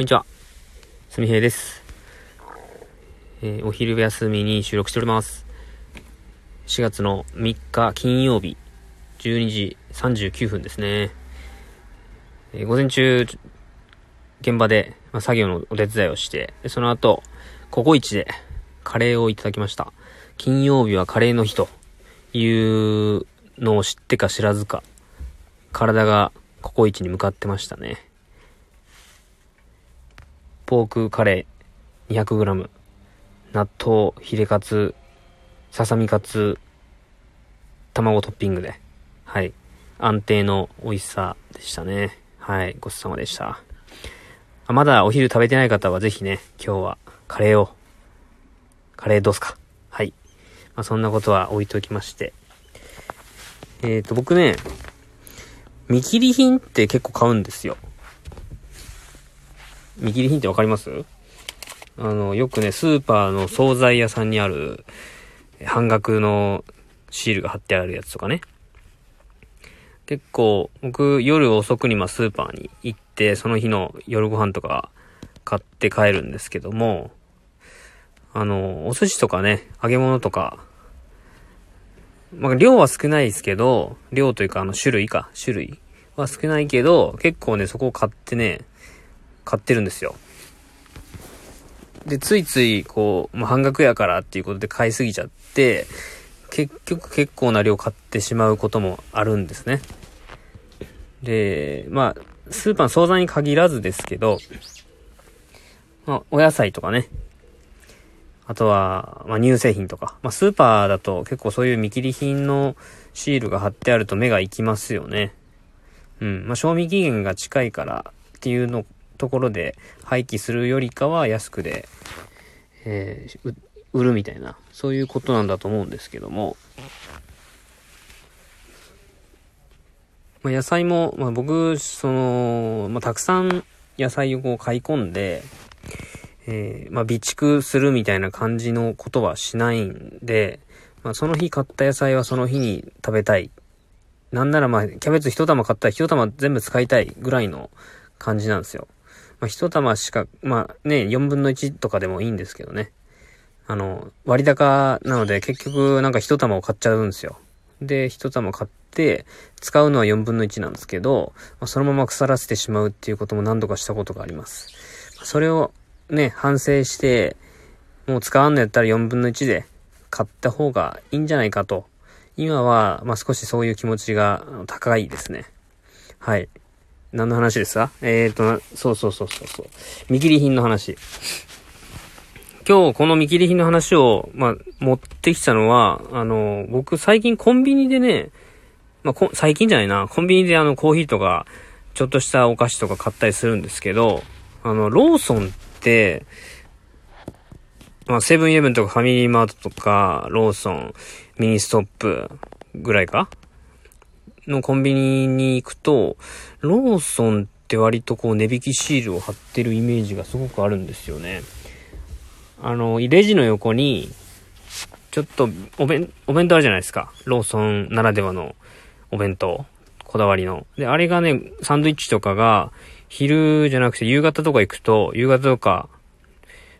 こんにちは。すみへいです。えー、お昼休みに収録しております。4月の3日金曜日、12時39分ですね。えー、午前中、現場で、まあ、作業のお手伝いをして、その後、ココイチでカレーをいただきました。金曜日はカレーの日というのを知ってか知らずか、体がココイチに向かってましたね。ポークカレー 200g、納豆、ヒレカツ、ささみカツ、卵トッピングで、はい、安定の美味しさでしたね。はい、ごちそうさまでした。あまだお昼食べてない方はぜひね、今日はカレーを、カレーどうすかはい。まあ、そんなことは置いときまして。えっ、ー、と、僕ね、見切り品って結構買うんですよ。見切り品ってわかります？あの、よくね、スーパーの惣菜屋さんにある、半額のシールが貼ってあるやつとかね。結構、僕、夜遅くにまスーパーに行って、その日の夜ご飯とか買って帰るんですけども、あの、お寿司とかね、揚げ物とか、まあ、量は少ないですけど、量というかあの種類か、種類は少ないけど、結構ね、そこを買ってね、買ってるんですよ。で、ついつい、こう、まあ、半額やからっていうことで買いすぎちゃって、結局結構な量買ってしまうこともあるんですね。で、まあ、スーパーの惣菜に限らずですけど、まあ、お野菜とかね、あとは、まあ、乳製品とか、まあ、スーパーだと結構そういう見切り品のシールが貼ってあると目が行きますよね。うん。まあ、賞味期限が近いからっていうのところで廃棄するよりかは安くで、えー、売るみたいな、そういうことなんだと思うんですけども、まあ、野菜も、まあ、僕、その、まあ、たくさん野菜をこう買い込んで、えー、まあ、備蓄するみたいな感じのことはしないんで、まあ、その日買った野菜はその日に食べたい。なんならまあ、キャベツ一玉買ったら一玉全部使いたいぐらいの感じなんですよ。まあ、一玉しか、まあね、4分の1とかでもいいんですけどね。あの、割高なので結局なんか一玉を買っちゃうんですよ。で、一玉買って、使うのは4分の1なんですけど、まあ、そのまま腐らせてしまうっていうことも何度かしたことがあります。それをね、反省して、もう使わんのやったら4分の1で買った方がいいんじゃないかと。今は、まあ、少しそういう気持ちが高いですね。はい。何の話ですかえーと、そうそうそうそうそう。見切り品の話。今日この見切り品の話を、まあ、持ってきたのは、あの、僕最近コンビニでね、まあ、最近じゃないな、コンビニであのコーヒーとか、ちょっとしたお菓子とか買ったりするんですけど、あの、ローソンって、まあ、セブンイレブンとかファミリーマートとか、ローソン、ミニストップぐらいか？のコンビニに行くと、ローソンって割とこう値引きシールを貼ってるイメージがすごくあるんですよね。あの、レジの横に、ちょっとお弁、お弁当あるじゃないですか。ローソンならではのお弁当。こだわりの。で、あれがね、サンドイッチとかが、昼じゃなくて夕方とか行くと、夕方とか、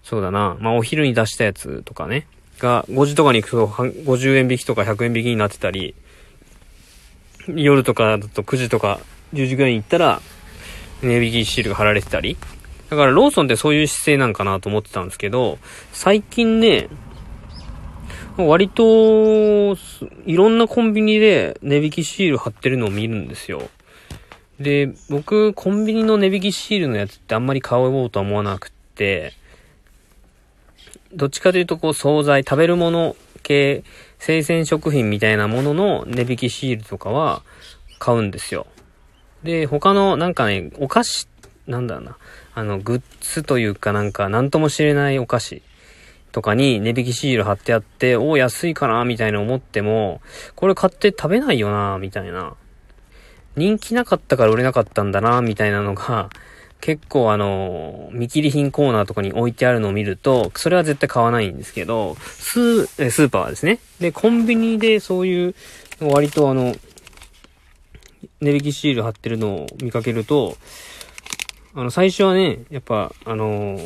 そうだな、まあお昼に出したやつとかね、が5時とかに行くと50円引きとか100円引きになってたり、夜とかだと9時とか10時ぐらいに行ったら、値引きシールが貼られてたり。だからローソンってそういう姿勢なんかなと思ってたんですけど、最近ね、割と、いろんなコンビニで値引きシール貼ってるのを見るんですよ。で、僕、コンビニの値引きシールのやつってあんまり買おうとは思わなくって、どっちかというとこう、惣菜、食べるもの系、生鮮食品みたいなものの値引きシールとかは買うんですよ。で、他のなんかね、お菓子、なんだろうな、あの、グッズというかなんか、なんとも知れないお菓子とかに値引きシール貼ってあって、お安いかなみたいな思っても、これ買って食べないよなみたいな。人気なかったから売れなかったんだなみたいなのが、結構あの、見切り品コーナーとかに置いてあるのを見ると、それは絶対買わないんですけど、スー、スーパーですね。で、コンビニでそういう、割とあの、値引きシール貼ってるのを見かけると、あの、最初はね、やっぱ、あの、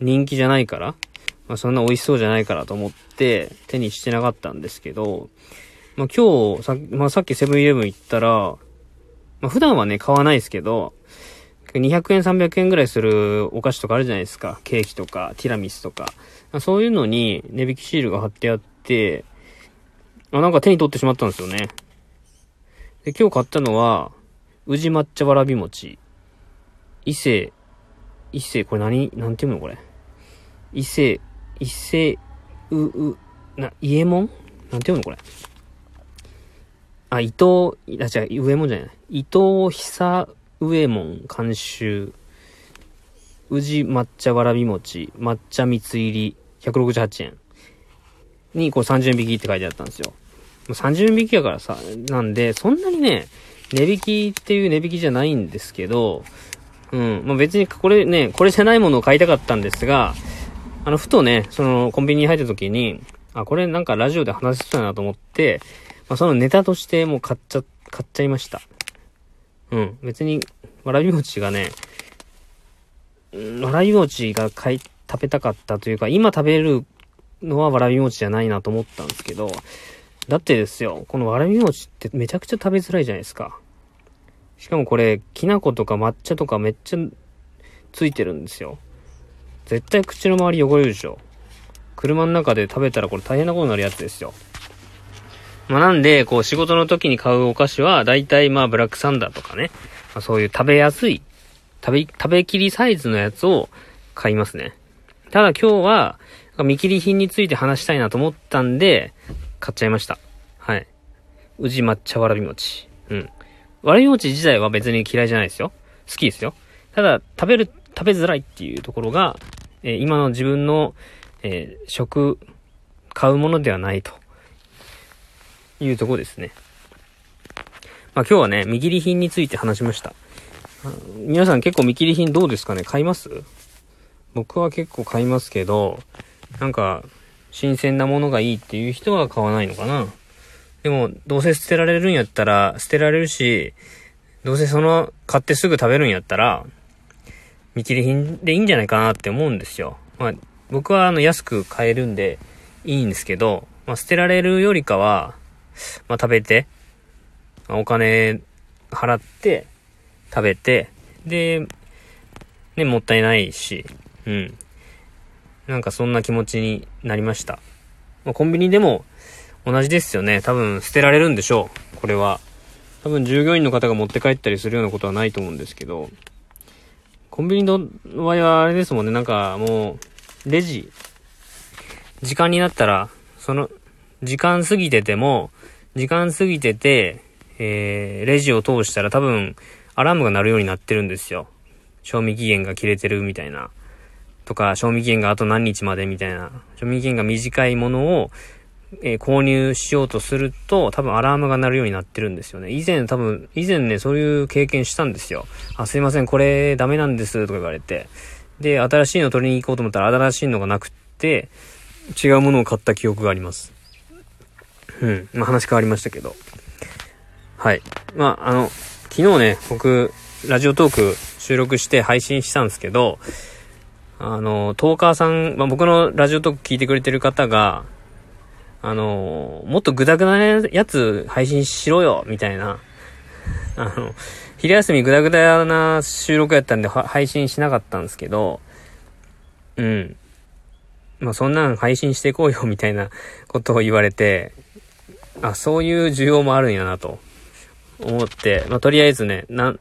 人気じゃないから、まあ、そんな美味しそうじゃないからと思って手にしてなかったんですけど、まあ、今日、さ,、まあ、さっきセブンイレブン行ったら、まあ、普段はね、買わないですけど、200円、300円ぐらいするお菓子とかあるじゃないですか。ケーキとか、ティラミスとか。そういうのに値引きシールが貼ってあって、あ、なんか手に取ってしまったんですよね。で、今日買ったのは、宇治抹茶わらび餅。伊勢、伊勢、これ何、なんていうのこれ？伊勢、伊勢、う、う、な、伊右衛門？なんていうのこれ？あ、伊藤、あ、違う、上門じゃない。伊藤久上門監修。宇治抹茶わらび餅、抹茶蜜入り、168円。に、こう30円引きって書いてあったんですよ。30円引きやからさ、なんで、そんなにね、値引きっていう値引きじゃないんですけど、うん。まあ、別にこれね、これじゃないものを買いたかったんですが、あの、ふとね、その、コンビニに入った時に、あ、これなんかラジオで話せそうだなと思って、まあ、そのネタとしてもう買っちゃ、買っちゃいました。うん。別に、わらび餅がね、わらび餅が買い、食べたかったというか、今食べるのはわらび餅じゃないなと思ったんですけど、だってですよ、このわらび餅ってめちゃくちゃ食べづらいじゃないですか。しかもこれ、きな粉とか抹茶とかめっちゃついてるんですよ。絶対口の周り汚れるでしょ。車の中で食べたらこれ大変なことになるやつですよ。まあなんで、こう仕事の時に買うお菓子は、だいたいまあブラックサンダーとかね、まあ、そういう食べやすい、食べ、食べきりサイズのやつを買いますね。ただ今日は、見切り品について話したいなと思ったんで、買っちゃいました。はい。宇治抹茶わらび餅。うん。わらび餅自体は別に嫌いじゃないですよ。好きですよ。ただ、食べる、食べづらいっていうところが、えー、今の自分の、えー、食、買うものではないというとこですね。まあ今日はね、見切り品について話しました。皆さん結構見切り品どうですかね？買います？僕は結構買いますけど、なんか、新鮮なものがいいっていう人は買わないのかなでも、どうせ捨てられるんやったら、捨てられるし、どうせその、買ってすぐ食べるんやったら、見切り品でいいんじゃないかなって思うんですよ。まあ、僕はあの、安く買えるんで、いいんですけど、まあ、捨てられるよりかは、まあ、食べて、お金払って、食べて、で、ね、もったいないし、うん。なんかそんな気持ちになりました。まあ、コンビニでも、同じですよね。多分捨てられるんでしょう。これは。多分従業員の方が持って帰ったりするようなことはないと思うんですけど、コンビニの場合はあれですもんね。なんかもう、レジ、時間になったら、その、時間過ぎてても、時間過ぎてて、えー、レジを通したら多分、アラームが鳴るようになってるんですよ。賞味期限が切れてるみたいな。とか、賞味期限があと何日までみたいな。賞味期限が短いものをえー、購入しようとすると、多分アラームが鳴るようになってるんですよね。以前多分、以前ね、そういう経験したんですよ。あ、すいません、これダメなんです、とか言われて。で、新しいの取りに行こうと思ったら新しいのがなくって、違うものを買った記憶があります。うん。まあ、話変わりましたけど。はい。まあ、あの、昨日ね、僕、ラジオトーク収録して配信したんですけど、あの、トーカーさん、まあ、僕のラジオトーク聞いてくれてる方が、あの、もっとグダグダなやつ配信しろよ、みたいな。あの、昼休みグダグダな収録やったんで配信しなかったんですけど、うん。まあそんなん配信していこうよ、みたいなことを言われて、あ、そういう需要もあるんやな、と思って、まあとりあえずね、な、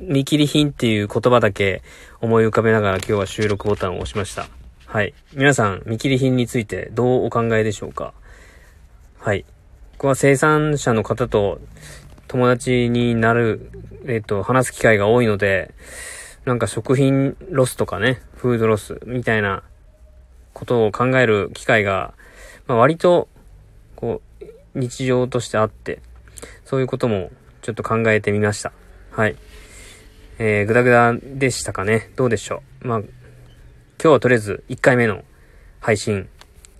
見切り品っていう言葉だけ思い浮かべながら今日は収録ボタンを押しました。はい。皆さん、見切り品についてどうお考えでしょうか？はい。ここは生産者の方と友達になる、えっ、と、話す機会が多いので、なんか食品ロスとかね、フードロスみたいなことを考える機会が、まあ、割と、こう、日常としてあって、そういうこともちょっと考えてみました。はい。えー、ぐだぐだでしたかね。どうでしょう。まあ、今日はとりあえず1回目の配信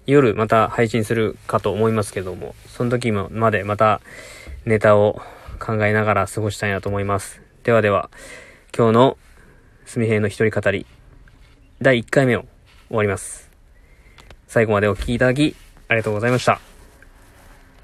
夜また配信するかと思いますけども、その時までまたネタを考えながら過ごしたいなと思います。ではでは、今日の、すみへいの一人語り、第1回目を終わります。最後までお聴きいただき、ありがとうございました。